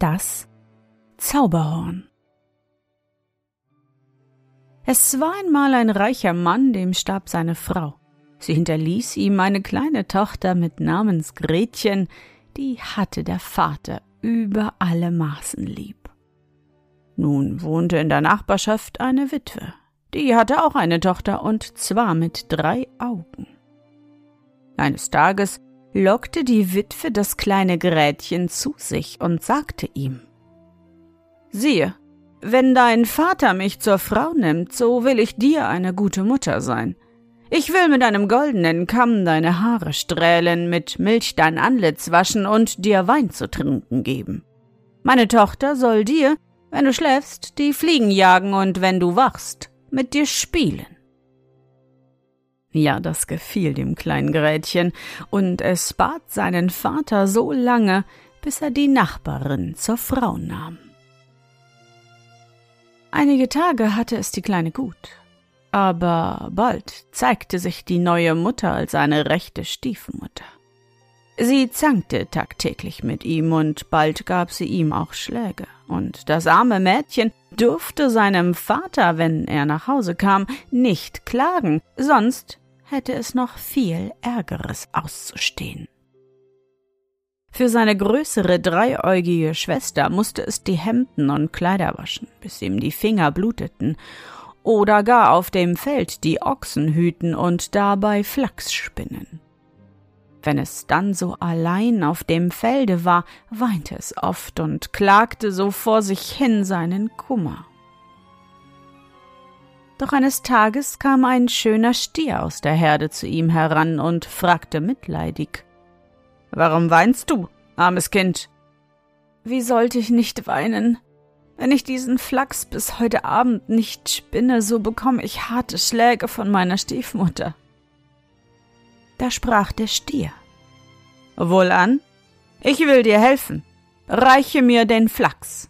Das Zauberhorn. Es war einmal ein reicher Mann, dem starb seine Frau. Sie hinterließ ihm eine kleine Tochter mit Namens Gretchen, die hatte der Vater über alle Maßen lieb. Nun wohnte in der Nachbarschaft eine Witwe. Die hatte auch eine Tochter und zwar mit drei Augen. Eines Tages lockte die Witwe das kleine Grätchen zu sich und sagte ihm Siehe, wenn dein Vater mich zur Frau nimmt, so will ich dir eine gute Mutter sein. Ich will mit einem goldenen Kamm deine Haare strählen, mit Milch dein Antlitz waschen und dir Wein zu trinken geben. Meine Tochter soll dir, wenn du schläfst, die Fliegen jagen und wenn du wachst, mit dir spielen. Ja, das gefiel dem kleinen Grätchen, und es bat seinen Vater so lange, bis er die Nachbarin zur Frau nahm. Einige Tage hatte es die Kleine gut, aber bald zeigte sich die neue Mutter als eine rechte Stiefmutter. Sie zankte tagtäglich mit ihm, und bald gab sie ihm auch Schläge, und das arme Mädchen durfte seinem Vater, wenn er nach Hause kam, nicht klagen, sonst hätte es noch viel Ärgeres auszustehen. Für seine größere dreieugige Schwester musste es die Hemden und Kleider waschen, bis ihm die Finger bluteten, oder gar auf dem Feld die Ochsen hüten und dabei Flachs spinnen. Wenn es dann so allein auf dem Felde war, weinte es oft und klagte so vor sich hin seinen Kummer. Doch eines Tages kam ein schöner Stier aus der Herde zu ihm heran und fragte mitleidig Warum weinst du, armes Kind? Wie sollte ich nicht weinen? Wenn ich diesen Flachs bis heute Abend nicht spinne, so bekomme ich harte Schläge von meiner Stiefmutter. Da sprach der Stier Wohlan, ich will dir helfen. Reiche mir den Flachs.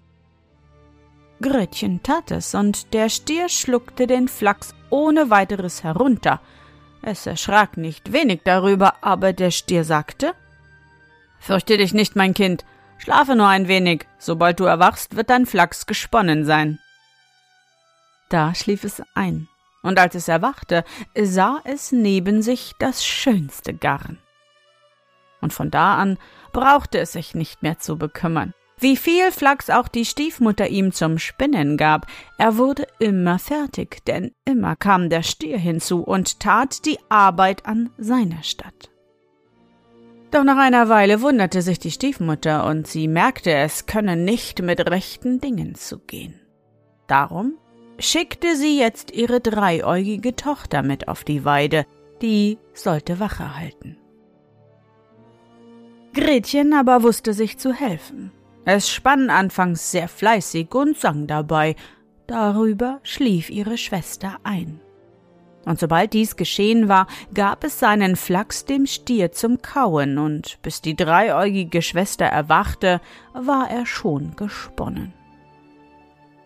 Gretchen tat es, und der Stier schluckte den Flachs ohne weiteres herunter. Es erschrak nicht wenig darüber, aber der Stier sagte Fürchte dich nicht, mein Kind, schlafe nur ein wenig, sobald du erwachst, wird dein Flachs gesponnen sein. Da schlief es ein, und als es erwachte, sah es neben sich das schönste Garn. Und von da an brauchte es sich nicht mehr zu bekümmern. Wie viel Flachs auch die Stiefmutter ihm zum Spinnen gab, er wurde immer fertig, denn immer kam der Stier hinzu und tat die Arbeit an seiner Stadt. Doch nach einer Weile wunderte sich die Stiefmutter und sie merkte, es könne nicht mit rechten Dingen zugehen. Darum schickte sie jetzt ihre dreieugige Tochter mit auf die Weide, die sollte Wache halten. Gretchen aber wusste sich zu helfen. Es spann anfangs sehr fleißig und sang dabei, darüber schlief ihre Schwester ein. Und sobald dies geschehen war, gab es seinen Flachs dem Stier zum Kauen, und bis die dreieugige Schwester erwachte, war er schon gesponnen.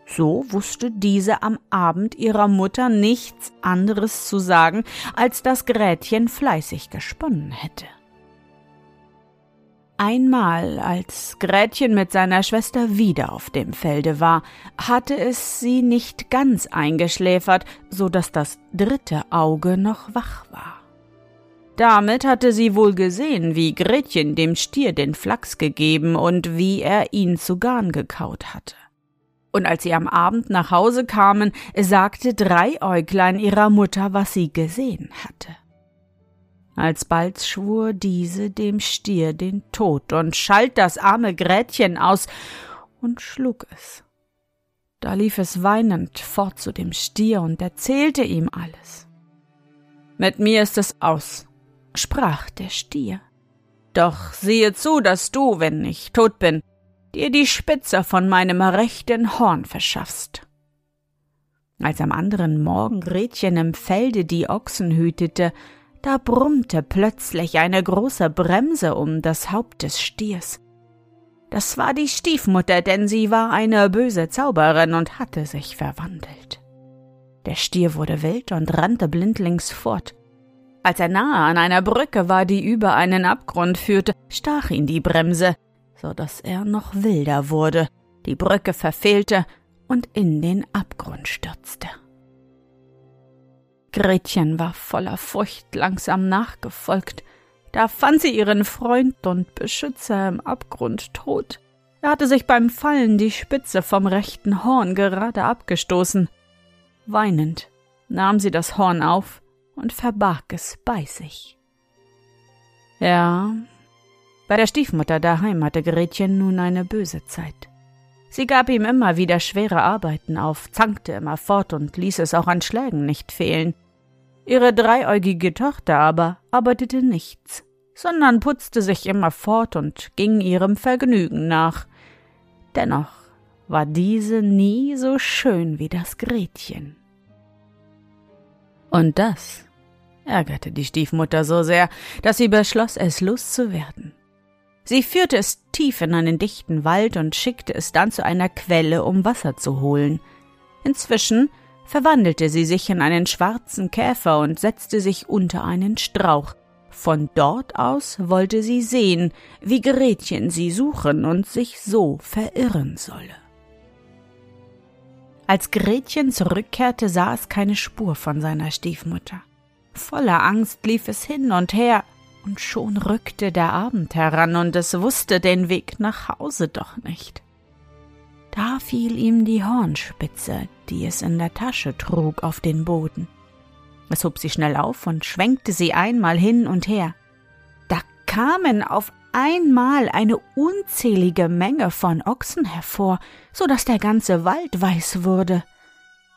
So wusste diese am Abend ihrer Mutter nichts anderes zu sagen, als dass Grätchen fleißig gesponnen hätte. Einmal, als Gretchen mit seiner Schwester wieder auf dem Felde war, hatte es sie nicht ganz eingeschläfert, so dass das dritte Auge noch wach war. Damit hatte sie wohl gesehen, wie Gretchen dem Stier den Flachs gegeben und wie er ihn zu Garn gekaut hatte. Und als sie am Abend nach Hause kamen, sagte Dreieuglein ihrer Mutter, was sie gesehen hatte. Alsbald schwur diese dem Stier den Tod und schalt das arme Gretchen aus und schlug es. Da lief es weinend fort zu dem Stier und erzählte ihm alles. Mit mir ist es aus, sprach der Stier. Doch siehe zu, dass du, wenn ich tot bin, dir die Spitze von meinem rechten Horn verschaffst. Als am anderen Morgen Gretchen im Felde die Ochsen hütete, da brummte plötzlich eine große Bremse um das Haupt des Stiers. Das war die Stiefmutter, denn sie war eine böse Zauberin und hatte sich verwandelt. Der Stier wurde wild und rannte blindlings fort. Als er nahe an einer Brücke war, die über einen Abgrund führte, stach ihn die Bremse, so dass er noch wilder wurde, die Brücke verfehlte und in den Abgrund stürzte. Gretchen war voller Furcht langsam nachgefolgt, da fand sie ihren Freund und Beschützer im Abgrund tot. Er hatte sich beim Fallen die Spitze vom rechten Horn gerade abgestoßen. Weinend nahm sie das Horn auf und verbarg es bei sich. Ja, bei der Stiefmutter daheim hatte Gretchen nun eine böse Zeit. Sie gab ihm immer wieder schwere Arbeiten auf, zankte immer fort und ließ es auch an Schlägen nicht fehlen. Ihre dreieugige Tochter aber arbeitete nichts, sondern putzte sich immer fort und ging ihrem Vergnügen nach. Dennoch war diese nie so schön wie das Gretchen. Und das ärgerte die Stiefmutter so sehr, dass sie beschloss, es loszuwerden. Sie führte es tief in einen dichten Wald und schickte es dann zu einer Quelle, um Wasser zu holen. Inzwischen verwandelte sie sich in einen schwarzen Käfer und setzte sich unter einen Strauch. Von dort aus wollte sie sehen, wie Gretchen sie suchen und sich so verirren solle. Als Gretchen zurückkehrte, sah es keine Spur von seiner Stiefmutter. Voller Angst lief es hin und her, und schon rückte der Abend heran, und es wusste den Weg nach Hause doch nicht. Da fiel ihm die Hornspitze, die es in der Tasche trug, auf den Boden. Es hob sie schnell auf und schwenkte sie einmal hin und her. Da kamen auf einmal eine unzählige Menge von Ochsen hervor, so dass der ganze Wald weiß wurde.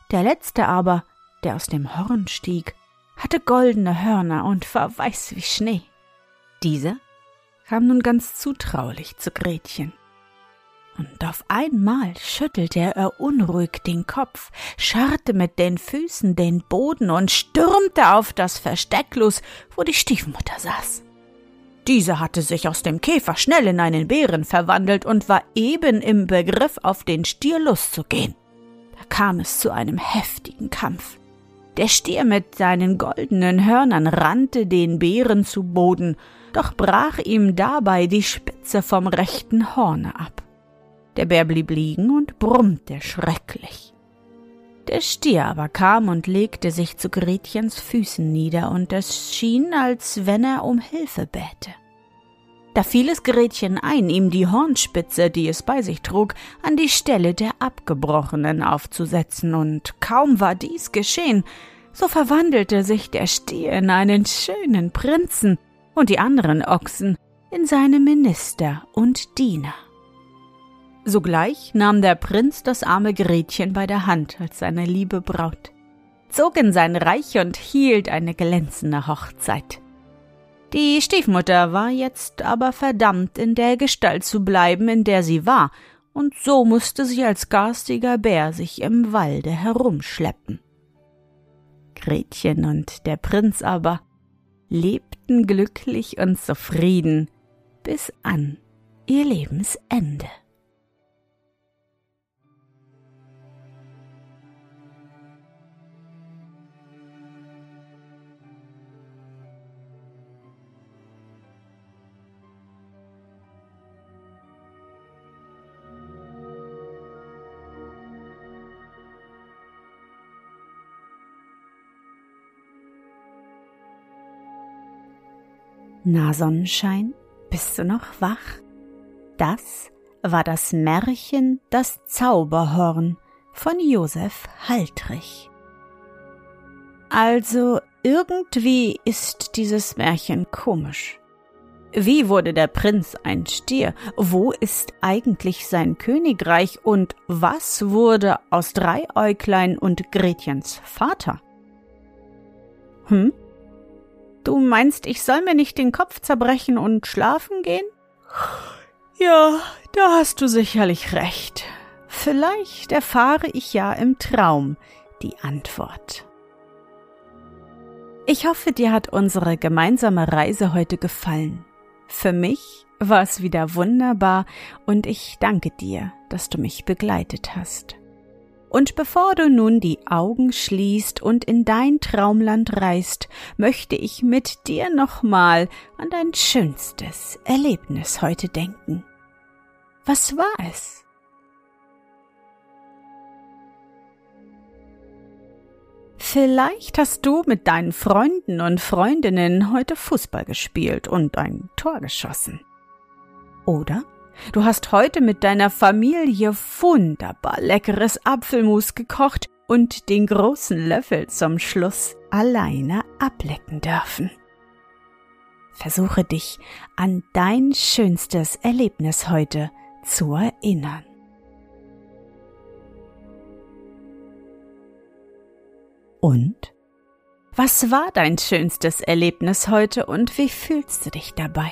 Der letzte aber, der aus dem Horn stieg, hatte goldene Hörner und war weiß wie Schnee. Dieser kam nun ganz zutraulich zu Gretchen und auf einmal schüttelte er unruhig den Kopf, scharrte mit den Füßen den Boden und stürmte auf das Versteck los, wo die Stiefmutter saß. Diese hatte sich aus dem Käfer schnell in einen Bären verwandelt und war eben im Begriff, auf den Stier loszugehen. Da kam es zu einem heftigen Kampf. Der Stier mit seinen goldenen Hörnern rannte den Bären zu Boden, doch brach ihm dabei die Spitze vom rechten Horne ab. Der Bär blieb liegen und brummte schrecklich. Der Stier aber kam und legte sich zu Gretchens Füßen nieder, und es schien, als wenn er um Hilfe bäte. Da fiel es Gretchen ein, ihm die Hornspitze, die es bei sich trug, an die Stelle der Abgebrochenen aufzusetzen, und kaum war dies geschehen, so verwandelte sich der Stier in einen schönen Prinzen und die anderen Ochsen in seine Minister und Diener. Sogleich nahm der Prinz das arme Gretchen bei der Hand als seine liebe Braut, zog in sein Reich und hielt eine glänzende Hochzeit. Die Stiefmutter war jetzt aber verdammt, in der Gestalt zu bleiben, in der sie war, und so musste sie als garstiger Bär sich im Walde herumschleppen. Gretchen und der Prinz aber lebten glücklich und zufrieden bis an ihr Lebensende. Na Sonnenschein, bist du noch wach? Das war das Märchen Das Zauberhorn von Josef Haltrich. Also irgendwie ist dieses Märchen komisch. Wie wurde der Prinz ein Stier? Wo ist eigentlich sein Königreich? Und was wurde aus Dreieuglein und Gretchens Vater? Hm? Du meinst, ich soll mir nicht den Kopf zerbrechen und schlafen gehen? Ja, da hast du sicherlich recht. Vielleicht erfahre ich ja im Traum die Antwort. Ich hoffe, dir hat unsere gemeinsame Reise heute gefallen. Für mich war es wieder wunderbar und ich danke dir, dass du mich begleitet hast. Und bevor du nun die Augen schließt und in dein Traumland reist, möchte ich mit dir nochmal an dein schönstes Erlebnis heute denken. Was war es? Vielleicht hast du mit deinen Freunden und Freundinnen heute Fußball gespielt und ein Tor geschossen. Oder Du hast heute mit deiner Familie wunderbar leckeres Apfelmus gekocht und den großen Löffel zum Schluss alleine ablecken dürfen. Versuche dich an dein schönstes Erlebnis heute zu erinnern. Und? Was war dein schönstes Erlebnis heute und wie fühlst du dich dabei?